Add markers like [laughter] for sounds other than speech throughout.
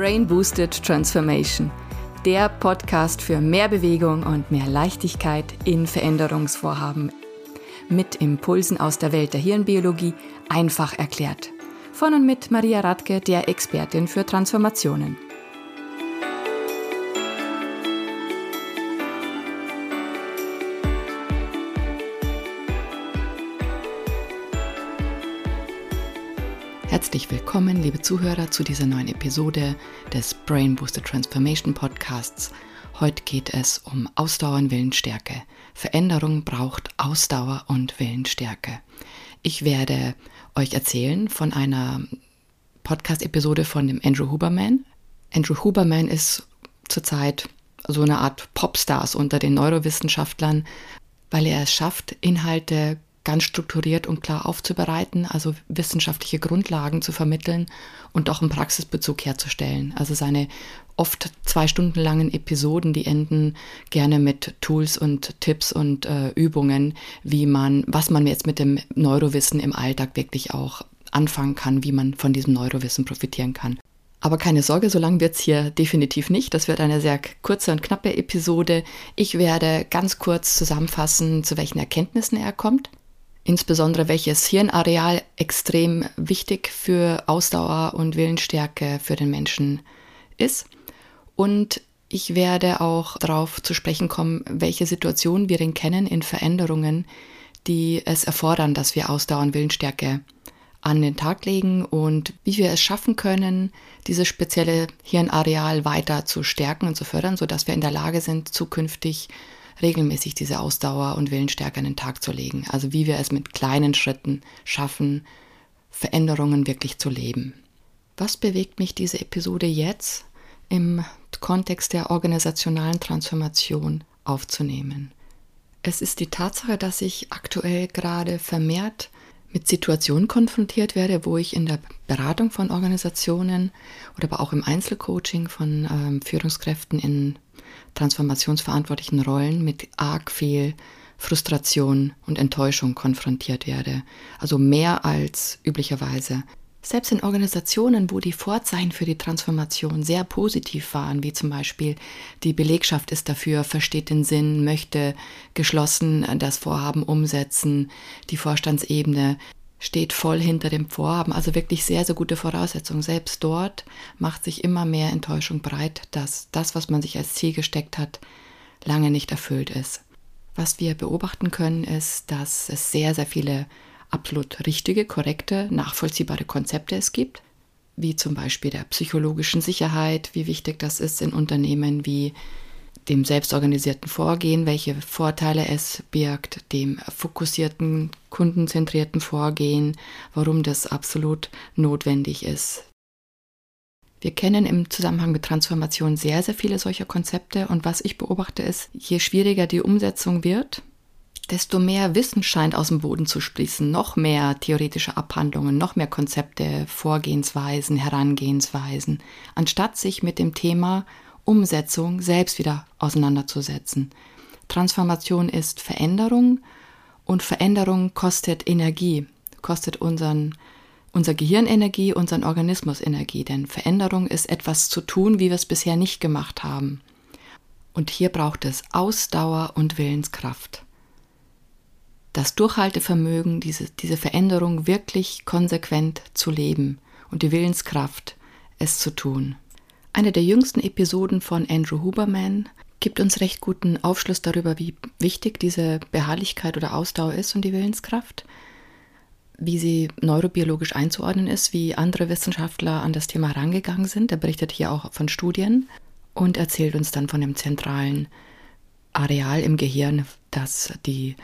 Brain Boosted Transformation, der Podcast für mehr Bewegung und mehr Leichtigkeit in Veränderungsvorhaben. Mit Impulsen aus der Welt der Hirnbiologie einfach erklärt. Von und mit Maria Radke, der Expertin für Transformationen. Herzlich willkommen, liebe Zuhörer, zu dieser neuen Episode des Brain Booster Transformation Podcasts. Heute geht es um Ausdauer und Willensstärke. Veränderung braucht Ausdauer und Willensstärke. Ich werde euch erzählen von einer Podcast-Episode von dem Andrew Huberman. Andrew Huberman ist zurzeit so eine Art Popstars unter den Neurowissenschaftlern, weil er es schafft, Inhalte ganz strukturiert und klar aufzubereiten, also wissenschaftliche Grundlagen zu vermitteln und auch einen Praxisbezug herzustellen. Also seine oft zwei Stunden langen Episoden, die enden gerne mit Tools und Tipps und äh, Übungen, wie man, was man jetzt mit dem Neurowissen im Alltag wirklich auch anfangen kann, wie man von diesem Neurowissen profitieren kann. Aber keine Sorge, so lang wird es hier definitiv nicht. Das wird eine sehr kurze und knappe Episode. Ich werde ganz kurz zusammenfassen, zu welchen Erkenntnissen er kommt insbesondere welches Hirnareal extrem wichtig für Ausdauer und Willensstärke für den Menschen ist. Und ich werde auch darauf zu sprechen kommen, welche Situationen wir denn kennen in Veränderungen, die es erfordern, dass wir Ausdauer und Willensstärke an den Tag legen und wie wir es schaffen können, dieses spezielle Hirnareal weiter zu stärken und zu fördern, sodass wir in der Lage sind, zukünftig regelmäßig diese Ausdauer und Willensstärke an den Tag zu legen. Also wie wir es mit kleinen Schritten schaffen, Veränderungen wirklich zu leben. Was bewegt mich diese Episode jetzt im Kontext der organisationalen Transformation aufzunehmen? Es ist die Tatsache, dass ich aktuell gerade vermehrt mit Situationen konfrontiert werde, wo ich in der Beratung von Organisationen oder aber auch im Einzelcoaching von ähm, Führungskräften in transformationsverantwortlichen Rollen mit arg viel Frustration und Enttäuschung konfrontiert werde. Also mehr als üblicherweise. Selbst in Organisationen, wo die Vorzeichen für die Transformation sehr positiv waren, wie zum Beispiel die Belegschaft ist dafür, versteht den Sinn, möchte geschlossen das Vorhaben umsetzen, die Vorstandsebene steht voll hinter dem Vorhaben, also wirklich sehr, sehr gute Voraussetzungen. Selbst dort macht sich immer mehr Enttäuschung breit, dass das, was man sich als Ziel gesteckt hat, lange nicht erfüllt ist. Was wir beobachten können, ist, dass es sehr, sehr viele absolut richtige, korrekte, nachvollziehbare Konzepte es gibt, wie zum Beispiel der psychologischen Sicherheit, wie wichtig das ist in Unternehmen, wie dem selbstorganisierten Vorgehen, welche Vorteile es birgt, dem fokussierten, kundenzentrierten Vorgehen, warum das absolut notwendig ist. Wir kennen im Zusammenhang mit Transformation sehr, sehr viele solcher Konzepte und was ich beobachte ist, je schwieriger die Umsetzung wird, desto mehr Wissen scheint aus dem Boden zu sprießen, noch mehr theoretische Abhandlungen, noch mehr Konzepte, Vorgehensweisen, Herangehensweisen, anstatt sich mit dem Thema Umsetzung selbst wieder auseinanderzusetzen. Transformation ist Veränderung und Veränderung kostet Energie, kostet unseren, unser Gehirn Energie, unseren Organismus Energie, denn Veränderung ist etwas zu tun, wie wir es bisher nicht gemacht haben. Und hier braucht es Ausdauer und Willenskraft. Das Durchhaltevermögen, diese, diese Veränderung wirklich konsequent zu leben und die Willenskraft, es zu tun. Eine der jüngsten Episoden von Andrew Huberman gibt uns recht guten Aufschluss darüber, wie wichtig diese Beharrlichkeit oder Ausdauer ist und die Willenskraft, wie sie neurobiologisch einzuordnen ist, wie andere Wissenschaftler an das Thema herangegangen sind. Er berichtet hier auch von Studien und erzählt uns dann von dem zentralen Areal im Gehirn, das die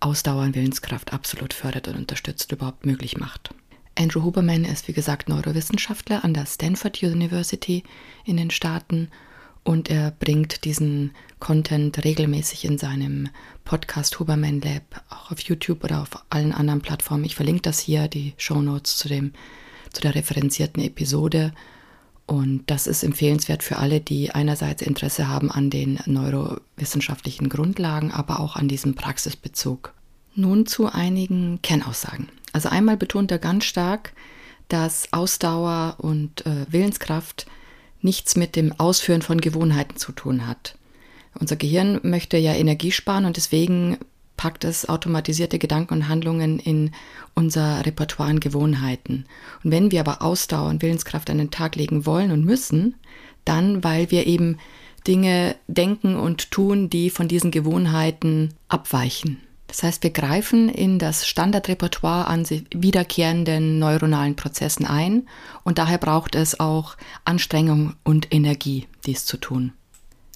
Ausdauer und Willenskraft absolut fördert und unterstützt, überhaupt möglich macht. Andrew Huberman ist, wie gesagt, Neurowissenschaftler an der Stanford University in den Staaten und er bringt diesen Content regelmäßig in seinem Podcast Huberman Lab, auch auf YouTube oder auf allen anderen Plattformen. Ich verlinke das hier, die Show Notes zu, zu der referenzierten Episode. Und das ist empfehlenswert für alle, die einerseits Interesse haben an den neurowissenschaftlichen Grundlagen, aber auch an diesem Praxisbezug. Nun zu einigen Kernaussagen. Also einmal betont er ganz stark, dass Ausdauer und äh, Willenskraft nichts mit dem Ausführen von Gewohnheiten zu tun hat. Unser Gehirn möchte ja Energie sparen und deswegen packt es automatisierte Gedanken und Handlungen in unser Repertoire an Gewohnheiten. Und wenn wir aber Ausdauer und Willenskraft an den Tag legen wollen und müssen, dann, weil wir eben Dinge denken und tun, die von diesen Gewohnheiten abweichen. Das heißt, wir greifen in das Standardrepertoire an wiederkehrenden neuronalen Prozessen ein und daher braucht es auch Anstrengung und Energie, dies zu tun.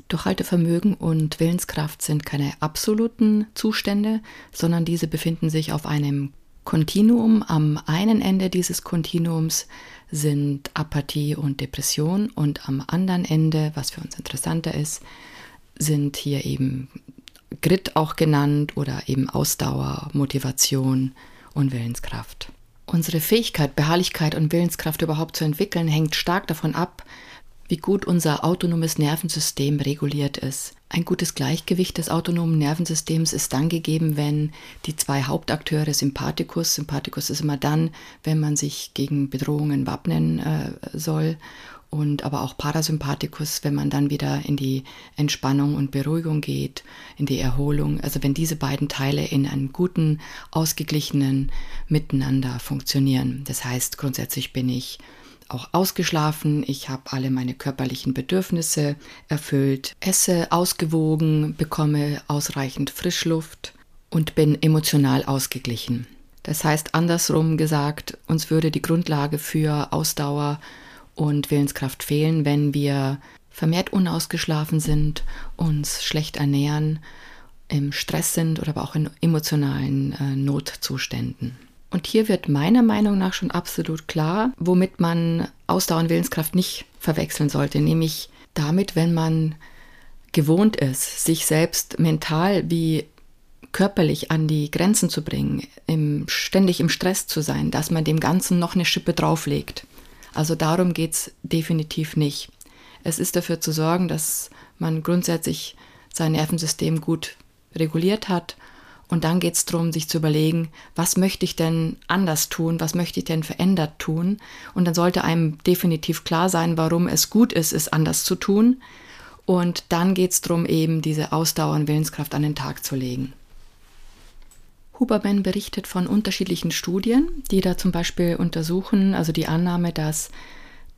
Durchhaltevermögen und Willenskraft sind keine absoluten Zustände, sondern diese befinden sich auf einem Kontinuum. Am einen Ende dieses Kontinuums sind Apathie und Depression und am anderen Ende, was für uns interessanter ist, sind hier eben Grit auch genannt oder eben Ausdauer, Motivation und Willenskraft. Unsere Fähigkeit, Beharrlichkeit und Willenskraft überhaupt zu entwickeln, hängt stark davon ab, wie gut unser autonomes Nervensystem reguliert ist. Ein gutes Gleichgewicht des autonomen Nervensystems ist dann gegeben, wenn die zwei Hauptakteure Sympathikus, Sympathikus ist immer dann, wenn man sich gegen Bedrohungen wappnen äh, soll und aber auch Parasympathikus, wenn man dann wieder in die Entspannung und Beruhigung geht, in die Erholung. Also wenn diese beiden Teile in einem guten, ausgeglichenen Miteinander funktionieren. Das heißt, grundsätzlich bin ich auch ausgeschlafen, ich habe alle meine körperlichen Bedürfnisse erfüllt, esse ausgewogen, bekomme ausreichend Frischluft und bin emotional ausgeglichen. Das heißt, andersrum gesagt, uns würde die Grundlage für Ausdauer und Willenskraft fehlen, wenn wir vermehrt unausgeschlafen sind, uns schlecht ernähren, im Stress sind oder aber auch in emotionalen äh, Notzuständen. Und hier wird meiner Meinung nach schon absolut klar, womit man Ausdauer und Willenskraft nicht verwechseln sollte, nämlich damit, wenn man gewohnt ist, sich selbst mental wie körperlich an die Grenzen zu bringen, im, ständig im Stress zu sein, dass man dem Ganzen noch eine Schippe drauflegt. Also darum geht es definitiv nicht. Es ist dafür zu sorgen, dass man grundsätzlich sein Nervensystem gut reguliert hat. Und dann geht es darum, sich zu überlegen, was möchte ich denn anders tun, was möchte ich denn verändert tun. Und dann sollte einem definitiv klar sein, warum es gut ist, es anders zu tun. Und dann geht es darum, eben diese Ausdauer und Willenskraft an den Tag zu legen. Huberman berichtet von unterschiedlichen Studien, die da zum Beispiel untersuchen, also die Annahme, dass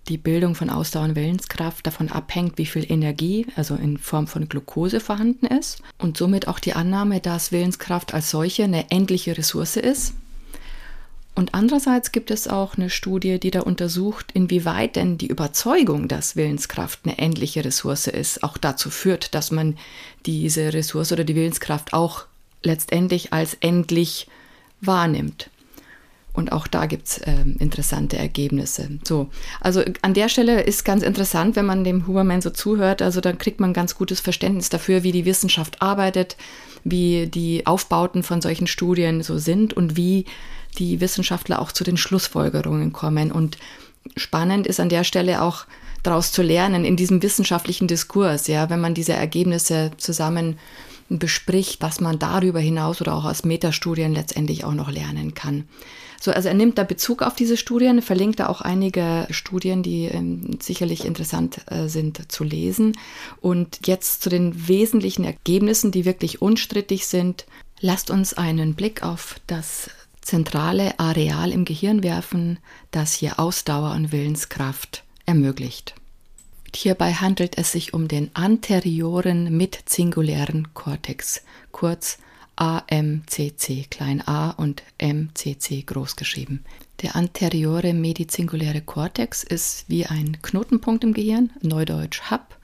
die Bildung von Ausdauer und Willenskraft davon abhängt, wie viel Energie, also in Form von Glucose vorhanden ist. Und somit auch die Annahme, dass Willenskraft als solche eine endliche Ressource ist. Und andererseits gibt es auch eine Studie, die da untersucht, inwieweit denn die Überzeugung, dass Willenskraft eine endliche Ressource ist, auch dazu führt, dass man diese Ressource oder die Willenskraft auch letztendlich als endlich wahrnimmt. Und auch da gibt es äh, interessante Ergebnisse. So, also an der Stelle ist ganz interessant, wenn man dem Huberman so zuhört. Also dann kriegt man ganz gutes Verständnis dafür, wie die Wissenschaft arbeitet, wie die Aufbauten von solchen Studien so sind und wie die Wissenschaftler auch zu den Schlussfolgerungen kommen. Und spannend ist an der Stelle auch daraus zu lernen in diesem wissenschaftlichen Diskurs, ja, wenn man diese Ergebnisse zusammen bespricht, was man darüber hinaus oder auch aus Metastudien letztendlich auch noch lernen kann. So, also er nimmt da Bezug auf diese Studien, verlinkt da auch einige Studien, die ähm, sicherlich interessant äh, sind zu lesen. Und jetzt zu den wesentlichen Ergebnissen, die wirklich unstrittig sind. Lasst uns einen Blick auf das zentrale Areal im Gehirn werfen, das hier Ausdauer und Willenskraft ermöglicht. Hierbei handelt es sich um den anterioren mitzingulären Kortex, kurz AMCC, klein a und MCC groß geschrieben. Der anteriore medizinguläre Kortex ist wie ein Knotenpunkt im Gehirn, neudeutsch Hub,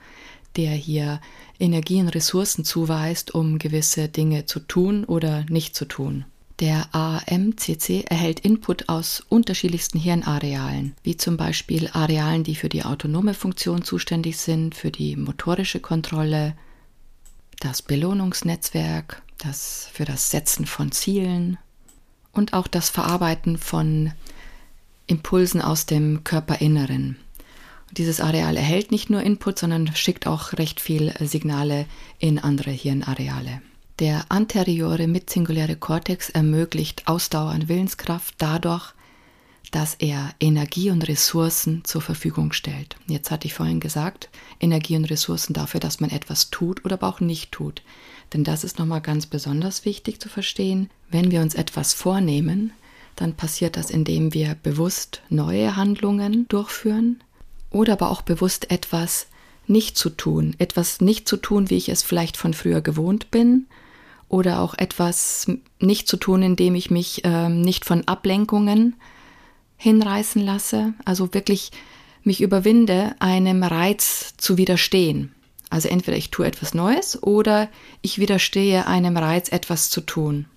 der hier Energie und Ressourcen zuweist, um gewisse Dinge zu tun oder nicht zu tun. Der AMCC erhält Input aus unterschiedlichsten Hirnarealen, wie zum Beispiel Arealen, die für die autonome Funktion zuständig sind, für die motorische Kontrolle, das Belohnungsnetzwerk, das für das Setzen von Zielen und auch das Verarbeiten von Impulsen aus dem Körperinneren. Dieses Areal erhält nicht nur Input, sondern schickt auch recht viel Signale in andere Hirnareale. Der anteriore mitzinguläre Kortex ermöglicht Ausdauer und Willenskraft dadurch, dass er Energie und Ressourcen zur Verfügung stellt. Jetzt hatte ich vorhin gesagt, Energie und Ressourcen dafür, dass man etwas tut oder aber auch nicht tut. Denn das ist nochmal ganz besonders wichtig zu verstehen. Wenn wir uns etwas vornehmen, dann passiert das, indem wir bewusst neue Handlungen durchführen oder aber auch bewusst etwas nicht zu tun, etwas nicht zu tun, wie ich es vielleicht von früher gewohnt bin, oder auch etwas nicht zu tun, indem ich mich ähm, nicht von Ablenkungen hinreißen lasse, also wirklich mich überwinde, einem Reiz zu widerstehen. Also entweder ich tue etwas Neues oder ich widerstehe einem Reiz, etwas zu tun.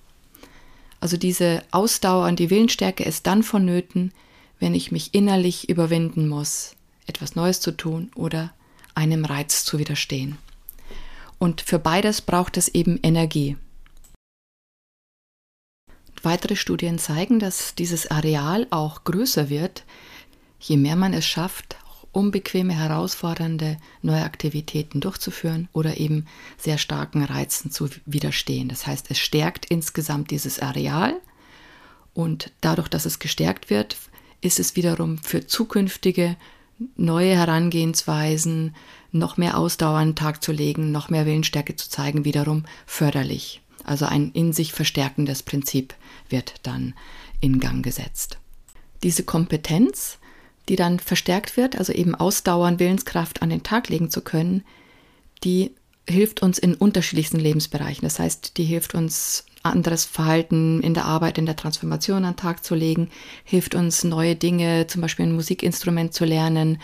Also diese Ausdauer und die Willensstärke ist dann vonnöten, wenn ich mich innerlich überwinden muss, etwas Neues zu tun oder einem Reiz zu widerstehen. Und für beides braucht es eben Energie. Weitere Studien zeigen, dass dieses Areal auch größer wird, je mehr man es schafft, unbequeme, herausfordernde neue Aktivitäten durchzuführen oder eben sehr starken Reizen zu widerstehen. Das heißt, es stärkt insgesamt dieses Areal und dadurch, dass es gestärkt wird, ist es wiederum für zukünftige neue Herangehensweisen, noch mehr Ausdauer an den Tag zu legen, noch mehr Willensstärke zu zeigen, wiederum förderlich. Also ein in sich verstärkendes Prinzip wird dann in Gang gesetzt. Diese Kompetenz die dann verstärkt wird, also eben Ausdauern, Willenskraft an den Tag legen zu können, die hilft uns in unterschiedlichsten Lebensbereichen. Das heißt, die hilft uns, anderes Verhalten in der Arbeit, in der Transformation an den Tag zu legen, hilft uns, neue Dinge, zum Beispiel ein Musikinstrument zu lernen,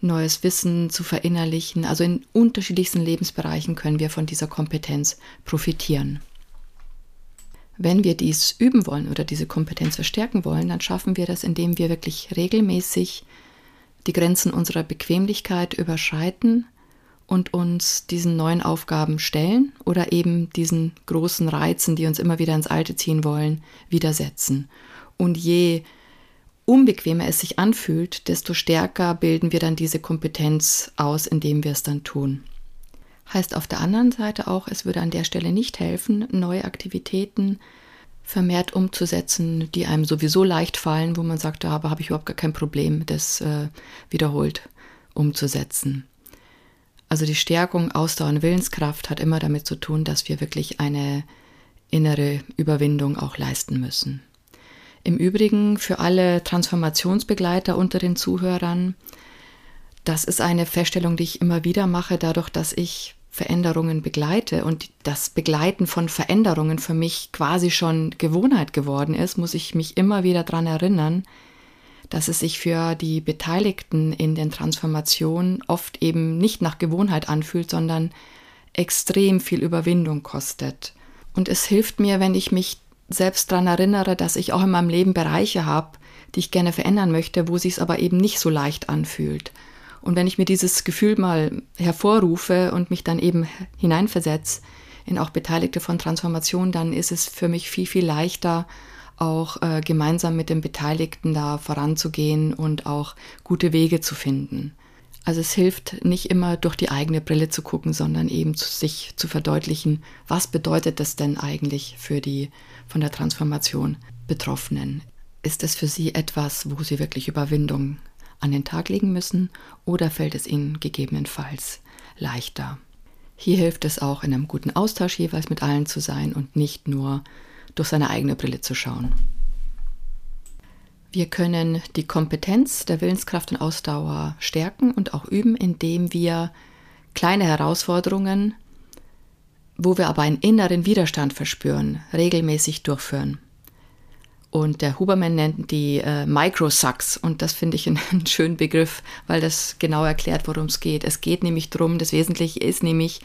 neues Wissen zu verinnerlichen. Also in unterschiedlichsten Lebensbereichen können wir von dieser Kompetenz profitieren. Wenn wir dies üben wollen oder diese Kompetenz verstärken wollen, dann schaffen wir das, indem wir wirklich regelmäßig die Grenzen unserer Bequemlichkeit überschreiten und uns diesen neuen Aufgaben stellen oder eben diesen großen Reizen, die uns immer wieder ins Alte ziehen wollen, widersetzen. Und je unbequemer es sich anfühlt, desto stärker bilden wir dann diese Kompetenz aus, indem wir es dann tun. Heißt auf der anderen Seite auch, es würde an der Stelle nicht helfen, neue Aktivitäten vermehrt umzusetzen, die einem sowieso leicht fallen, wo man sagt, da habe ich überhaupt gar kein Problem, das äh, wiederholt umzusetzen. Also die Stärkung Ausdauer und Willenskraft hat immer damit zu tun, dass wir wirklich eine innere Überwindung auch leisten müssen. Im Übrigen für alle Transformationsbegleiter unter den Zuhörern, das ist eine Feststellung, die ich immer wieder mache, dadurch, dass ich Veränderungen begleite und das Begleiten von Veränderungen für mich quasi schon Gewohnheit geworden ist, muss ich mich immer wieder daran erinnern, dass es sich für die Beteiligten in den Transformationen oft eben nicht nach Gewohnheit anfühlt, sondern extrem viel Überwindung kostet. Und es hilft mir, wenn ich mich selbst daran erinnere, dass ich auch in meinem Leben Bereiche habe, die ich gerne verändern möchte, wo sich es aber eben nicht so leicht anfühlt. Und wenn ich mir dieses Gefühl mal hervorrufe und mich dann eben hineinversetze in auch Beteiligte von Transformation, dann ist es für mich viel, viel leichter, auch äh, gemeinsam mit den Beteiligten da voranzugehen und auch gute Wege zu finden. Also es hilft nicht immer durch die eigene Brille zu gucken, sondern eben zu sich zu verdeutlichen, was bedeutet das denn eigentlich für die von der Transformation Betroffenen? Ist es für sie etwas, wo sie wirklich Überwindung an den Tag legen müssen oder fällt es ihnen gegebenenfalls leichter. Hier hilft es auch, in einem guten Austausch jeweils mit allen zu sein und nicht nur durch seine eigene Brille zu schauen. Wir können die Kompetenz der Willenskraft und Ausdauer stärken und auch üben, indem wir kleine Herausforderungen, wo wir aber einen inneren Widerstand verspüren, regelmäßig durchführen. Und der Huberman nennt die äh, Microsucks. Und das finde ich einen, [laughs] einen, schönen Begriff, weil das genau erklärt, worum es geht. Es geht nämlich darum, das Wesentliche ist nämlich,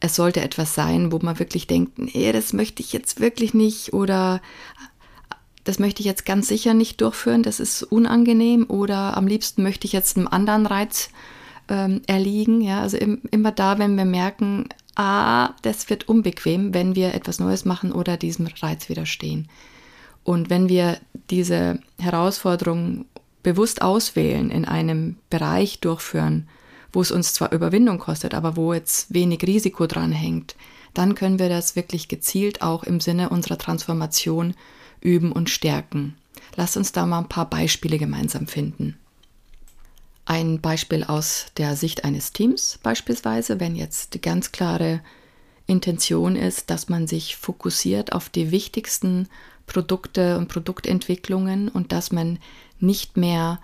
es sollte etwas sein, wo man wirklich denkt, nee, das möchte ich jetzt wirklich nicht oder das möchte ich jetzt ganz sicher nicht durchführen, das ist unangenehm oder am liebsten möchte ich jetzt einem anderen Reiz ähm, erliegen. Ja, also im, immer da, wenn wir merken, ah, das wird unbequem, wenn wir etwas Neues machen oder diesem Reiz widerstehen. Und wenn wir diese Herausforderung bewusst auswählen, in einem Bereich durchführen, wo es uns zwar Überwindung kostet, aber wo jetzt wenig Risiko dran hängt, dann können wir das wirklich gezielt auch im Sinne unserer Transformation üben und stärken. Lass uns da mal ein paar Beispiele gemeinsam finden. Ein Beispiel aus der Sicht eines Teams beispielsweise, wenn jetzt die ganz klare Intention ist, dass man sich fokussiert auf die wichtigsten Produkte und Produktentwicklungen und dass man nicht mehr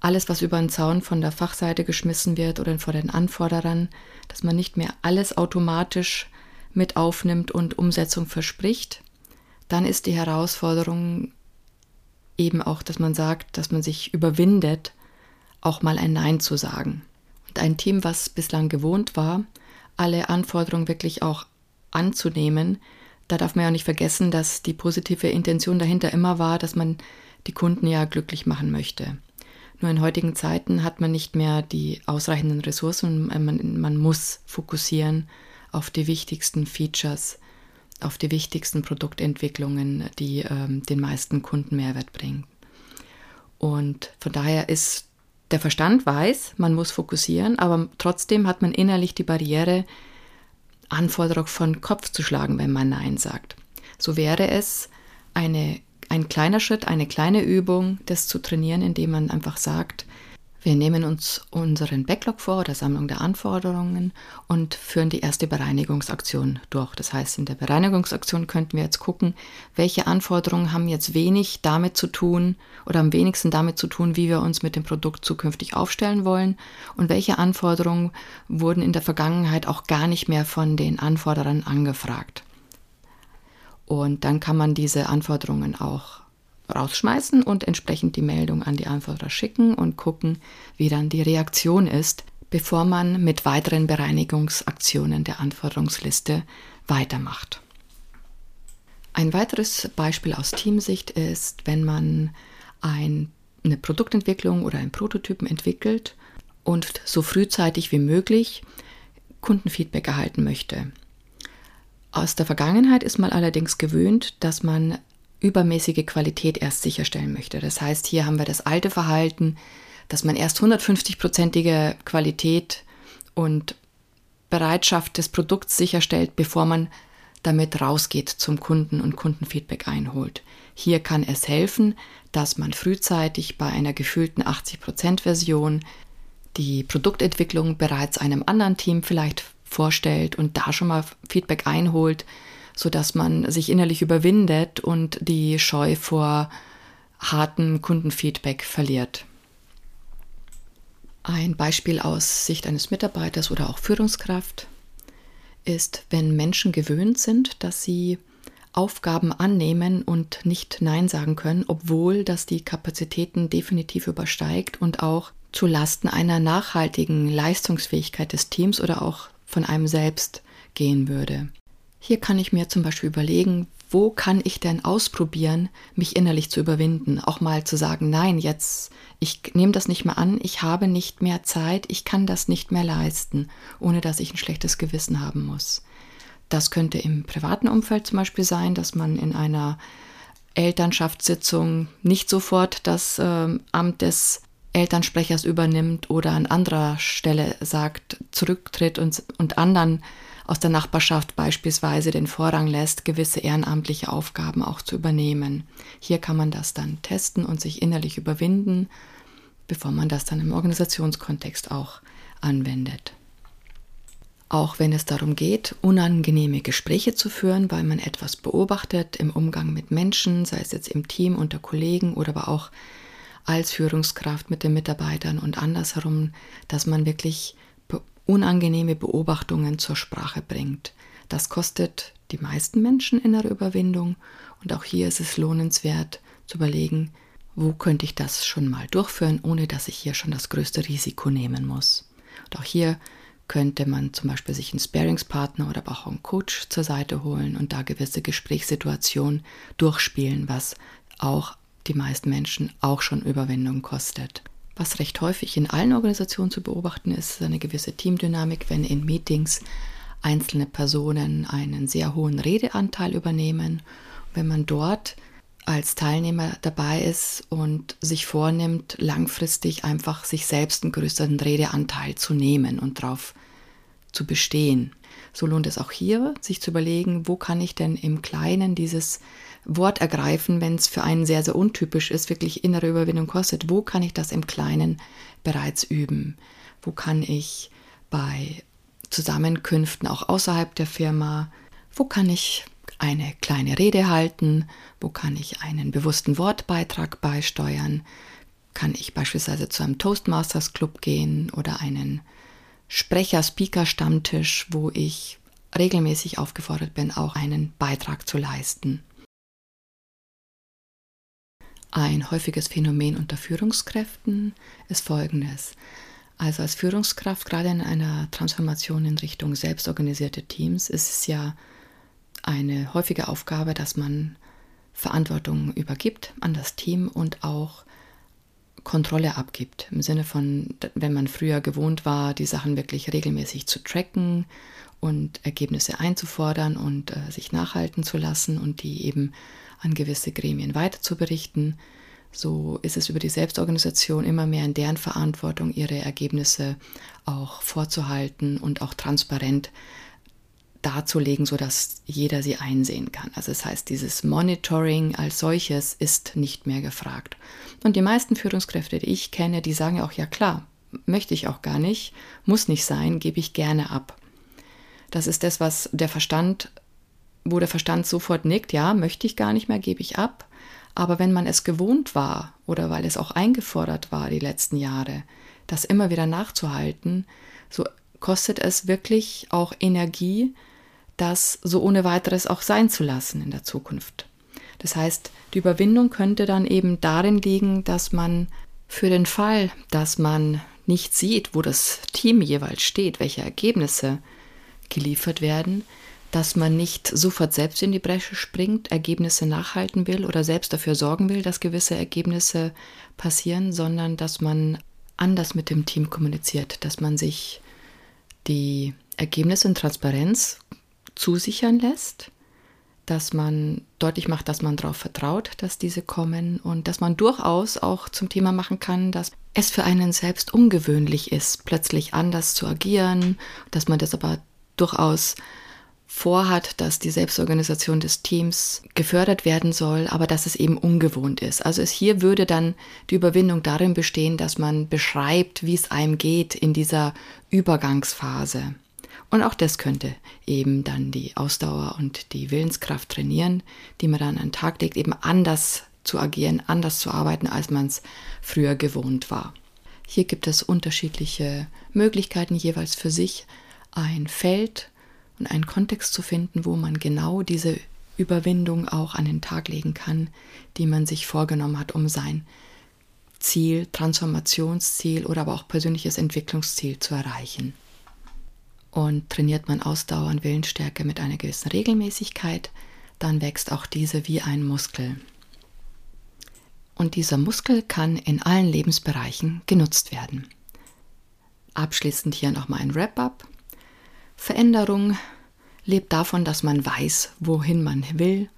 alles, was über den Zaun von der Fachseite geschmissen wird oder vor den Anforderern, dass man nicht mehr alles automatisch mit aufnimmt und Umsetzung verspricht, dann ist die Herausforderung eben auch, dass man sagt, dass man sich überwindet, auch mal ein Nein zu sagen. Und ein Team, was bislang gewohnt war, alle Anforderungen wirklich auch anzunehmen, da darf man ja nicht vergessen, dass die positive Intention dahinter immer war, dass man die Kunden ja glücklich machen möchte. Nur in heutigen Zeiten hat man nicht mehr die ausreichenden Ressourcen, man, man muss fokussieren auf die wichtigsten Features, auf die wichtigsten Produktentwicklungen, die ähm, den meisten Kunden Mehrwert bringen. Und von daher ist der Verstand weiß, man muss fokussieren, aber trotzdem hat man innerlich die Barriere, Anforderung von Kopf zu schlagen, wenn man Nein sagt. So wäre es eine, ein kleiner Schritt, eine kleine Übung, das zu trainieren, indem man einfach sagt, wir nehmen uns unseren Backlog vor oder Sammlung der Anforderungen und führen die erste Bereinigungsaktion durch. Das heißt, in der Bereinigungsaktion könnten wir jetzt gucken, welche Anforderungen haben jetzt wenig damit zu tun oder am wenigsten damit zu tun, wie wir uns mit dem Produkt zukünftig aufstellen wollen und welche Anforderungen wurden in der Vergangenheit auch gar nicht mehr von den Anforderern angefragt. Und dann kann man diese Anforderungen auch rausschmeißen und entsprechend die Meldung an die Anforderer schicken und gucken, wie dann die Reaktion ist, bevor man mit weiteren Bereinigungsaktionen der Anforderungsliste weitermacht. Ein weiteres Beispiel aus Teamsicht ist, wenn man ein, eine Produktentwicklung oder einen Prototypen entwickelt und so frühzeitig wie möglich Kundenfeedback erhalten möchte. Aus der Vergangenheit ist man allerdings gewöhnt, dass man übermäßige Qualität erst sicherstellen möchte. Das heißt, hier haben wir das alte Verhalten, dass man erst 150-prozentige Qualität und Bereitschaft des Produkts sicherstellt, bevor man damit rausgeht zum Kunden und Kundenfeedback einholt. Hier kann es helfen, dass man frühzeitig bei einer gefühlten 80%-Version die Produktentwicklung bereits einem anderen Team vielleicht vorstellt und da schon mal Feedback einholt, sodass man sich innerlich überwindet und die Scheu vor hartem Kundenfeedback verliert. Ein Beispiel aus Sicht eines Mitarbeiters oder auch Führungskraft ist, wenn Menschen gewöhnt sind, dass sie Aufgaben annehmen und nicht Nein sagen können, obwohl das die Kapazitäten definitiv übersteigt und auch zu Lasten einer nachhaltigen Leistungsfähigkeit des Teams oder auch von einem selbst gehen würde. Hier kann ich mir zum Beispiel überlegen, wo kann ich denn ausprobieren, mich innerlich zu überwinden, auch mal zu sagen, nein, jetzt, ich nehme das nicht mehr an, ich habe nicht mehr Zeit, ich kann das nicht mehr leisten, ohne dass ich ein schlechtes Gewissen haben muss. Das könnte im privaten Umfeld zum Beispiel sein, dass man in einer Elternschaftssitzung nicht sofort das äh, Amt des Elternsprechers übernimmt oder an anderer Stelle sagt, zurücktritt und, und anderen aus der Nachbarschaft beispielsweise den Vorrang lässt, gewisse ehrenamtliche Aufgaben auch zu übernehmen. Hier kann man das dann testen und sich innerlich überwinden, bevor man das dann im Organisationskontext auch anwendet. Auch wenn es darum geht, unangenehme Gespräche zu führen, weil man etwas beobachtet im Umgang mit Menschen, sei es jetzt im Team unter Kollegen oder aber auch als Führungskraft mit den Mitarbeitern und andersherum, dass man wirklich unangenehme Beobachtungen zur Sprache bringt. Das kostet die meisten Menschen innere Überwindung und auch hier ist es lohnenswert zu überlegen, wo könnte ich das schon mal durchführen, ohne dass ich hier schon das größte Risiko nehmen muss. Und auch hier könnte man zum Beispiel sich einen Sparingspartner oder auch einen Coach zur Seite holen und da gewisse Gesprächssituationen durchspielen, was auch die meisten Menschen auch schon Überwindung kostet. Was recht häufig in allen Organisationen zu beobachten ist, eine gewisse Teamdynamik, wenn in Meetings einzelne Personen einen sehr hohen Redeanteil übernehmen. Wenn man dort als Teilnehmer dabei ist und sich vornimmt, langfristig einfach sich selbst einen größeren Redeanteil zu nehmen und darauf zu bestehen, So lohnt es auch hier, sich zu überlegen, wo kann ich denn im Kleinen dieses Wort ergreifen, wenn es für einen sehr, sehr untypisch ist, wirklich innere Überwindung kostet. Wo kann ich das im Kleinen bereits üben? Wo kann ich bei Zusammenkünften auch außerhalb der Firma, wo kann ich eine kleine Rede halten, wo kann ich einen bewussten Wortbeitrag beisteuern, kann ich beispielsweise zu einem Toastmasters Club gehen oder einen Sprecher-Speaker-Stammtisch, wo ich regelmäßig aufgefordert bin, auch einen Beitrag zu leisten. Ein häufiges Phänomen unter Führungskräften ist folgendes. Also als Führungskraft, gerade in einer Transformation in Richtung selbstorganisierte Teams, ist es ja eine häufige Aufgabe, dass man Verantwortung übergibt an das Team und auch Kontrolle abgibt. Im Sinne von, wenn man früher gewohnt war, die Sachen wirklich regelmäßig zu tracken und Ergebnisse einzufordern und äh, sich nachhalten zu lassen und die eben an gewisse Gremien weiter zu berichten, so ist es über die Selbstorganisation immer mehr in deren Verantwortung, ihre Ergebnisse auch vorzuhalten und auch transparent darzulegen, sodass jeder sie einsehen kann. Also das heißt, dieses Monitoring als solches ist nicht mehr gefragt. Und die meisten Führungskräfte, die ich kenne, die sagen auch, ja klar, möchte ich auch gar nicht, muss nicht sein, gebe ich gerne ab. Das ist das, was der Verstand, wo der Verstand sofort nickt, ja, möchte ich gar nicht mehr, gebe ich ab. Aber wenn man es gewohnt war oder weil es auch eingefordert war die letzten Jahre, das immer wieder nachzuhalten, so kostet es wirklich auch Energie, das so ohne weiteres auch sein zu lassen in der Zukunft. Das heißt, die Überwindung könnte dann eben darin liegen, dass man für den Fall, dass man nicht sieht, wo das Team jeweils steht, welche Ergebnisse geliefert werden, dass man nicht sofort selbst in die Bresche springt, Ergebnisse nachhalten will oder selbst dafür sorgen will, dass gewisse Ergebnisse passieren, sondern dass man anders mit dem Team kommuniziert, dass man sich die Ergebnisse in Transparenz zusichern lässt, dass man deutlich macht, dass man darauf vertraut, dass diese kommen und dass man durchaus auch zum Thema machen kann, dass es für einen selbst ungewöhnlich ist, plötzlich anders zu agieren, dass man das aber durchaus vorhat, dass die Selbstorganisation des Teams gefördert werden soll, aber dass es eben ungewohnt ist. Also es hier würde dann die Überwindung darin bestehen, dass man beschreibt, wie es einem geht in dieser Übergangsphase. Und auch das könnte eben dann die Ausdauer und die Willenskraft trainieren, die man dann an den Tag legt, eben anders zu agieren, anders zu arbeiten, als man es früher gewohnt war. Hier gibt es unterschiedliche Möglichkeiten jeweils für sich, ein Feld und einen Kontext zu finden, wo man genau diese Überwindung auch an den Tag legen kann, die man sich vorgenommen hat, um sein Ziel, Transformationsziel oder aber auch persönliches Entwicklungsziel zu erreichen. Und trainiert man Ausdauer und Willensstärke mit einer gewissen Regelmäßigkeit, dann wächst auch diese wie ein Muskel. Und dieser Muskel kann in allen Lebensbereichen genutzt werden. Abschließend hier nochmal ein Wrap-up. Veränderung lebt davon, dass man weiß, wohin man will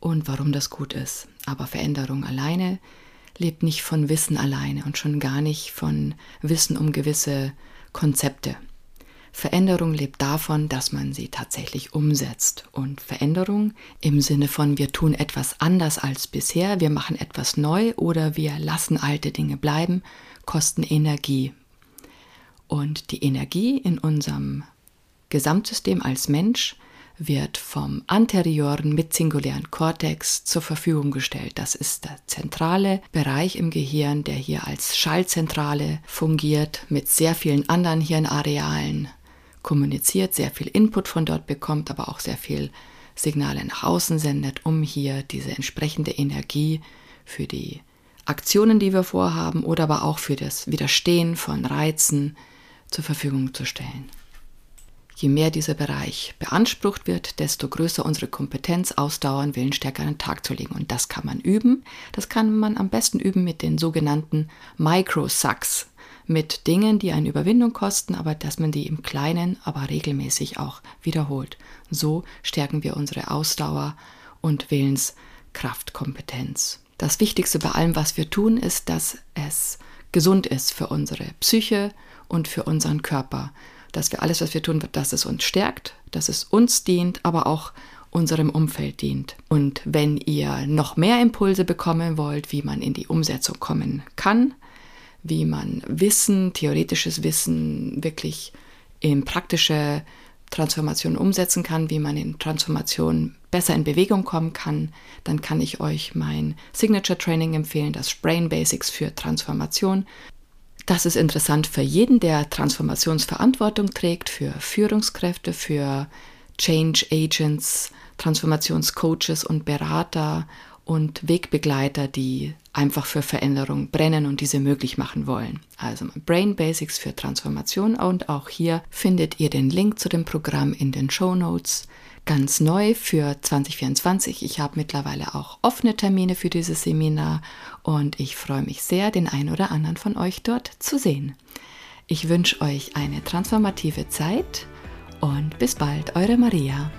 und warum das gut ist. Aber Veränderung alleine lebt nicht von Wissen alleine und schon gar nicht von Wissen um gewisse Konzepte. Veränderung lebt davon, dass man sie tatsächlich umsetzt. Und Veränderung im Sinne von wir tun etwas anders als bisher, wir machen etwas neu oder wir lassen alte Dinge bleiben, kosten Energie. Und die Energie in unserem Gesamtsystem als Mensch wird vom anterioren mitsingulären Kortex zur Verfügung gestellt. Das ist der zentrale Bereich im Gehirn, der hier als Schaltzentrale fungiert, mit sehr vielen anderen Hirnarealen kommuniziert, sehr viel Input von dort bekommt, aber auch sehr viel Signale nach außen sendet, um hier diese entsprechende Energie für die Aktionen, die wir vorhaben, oder aber auch für das Widerstehen von Reizen zur Verfügung zu stellen. Je mehr dieser Bereich beansprucht wird, desto größer unsere Kompetenz, Ausdauer und Willensstärke an den Tag zu legen. Und das kann man üben. Das kann man am besten üben mit den sogenannten Micro-Sucks, mit Dingen, die eine Überwindung kosten, aber dass man die im Kleinen, aber regelmäßig auch wiederholt. So stärken wir unsere Ausdauer und Willenskraftkompetenz. Das Wichtigste bei allem, was wir tun, ist, dass es gesund ist für unsere Psyche und für unseren Körper dass wir alles, was wir tun, dass es uns stärkt, dass es uns dient, aber auch unserem Umfeld dient. Und wenn ihr noch mehr Impulse bekommen wollt, wie man in die Umsetzung kommen kann, wie man Wissen, theoretisches Wissen wirklich in praktische Transformation umsetzen kann, wie man in Transformation besser in Bewegung kommen kann, dann kann ich euch mein Signature Training empfehlen, das Brain Basics für Transformation. Das ist interessant für jeden, der Transformationsverantwortung trägt, für Führungskräfte, für Change Agents, Transformationscoaches und Berater und Wegbegleiter, die einfach für Veränderung brennen und diese möglich machen wollen. Also Brain Basics für Transformation und auch hier findet ihr den Link zu dem Programm in den Show Notes. Ganz neu für 2024. Ich habe mittlerweile auch offene Termine für dieses Seminar und ich freue mich sehr, den einen oder anderen von euch dort zu sehen. Ich wünsche euch eine transformative Zeit und bis bald, eure Maria.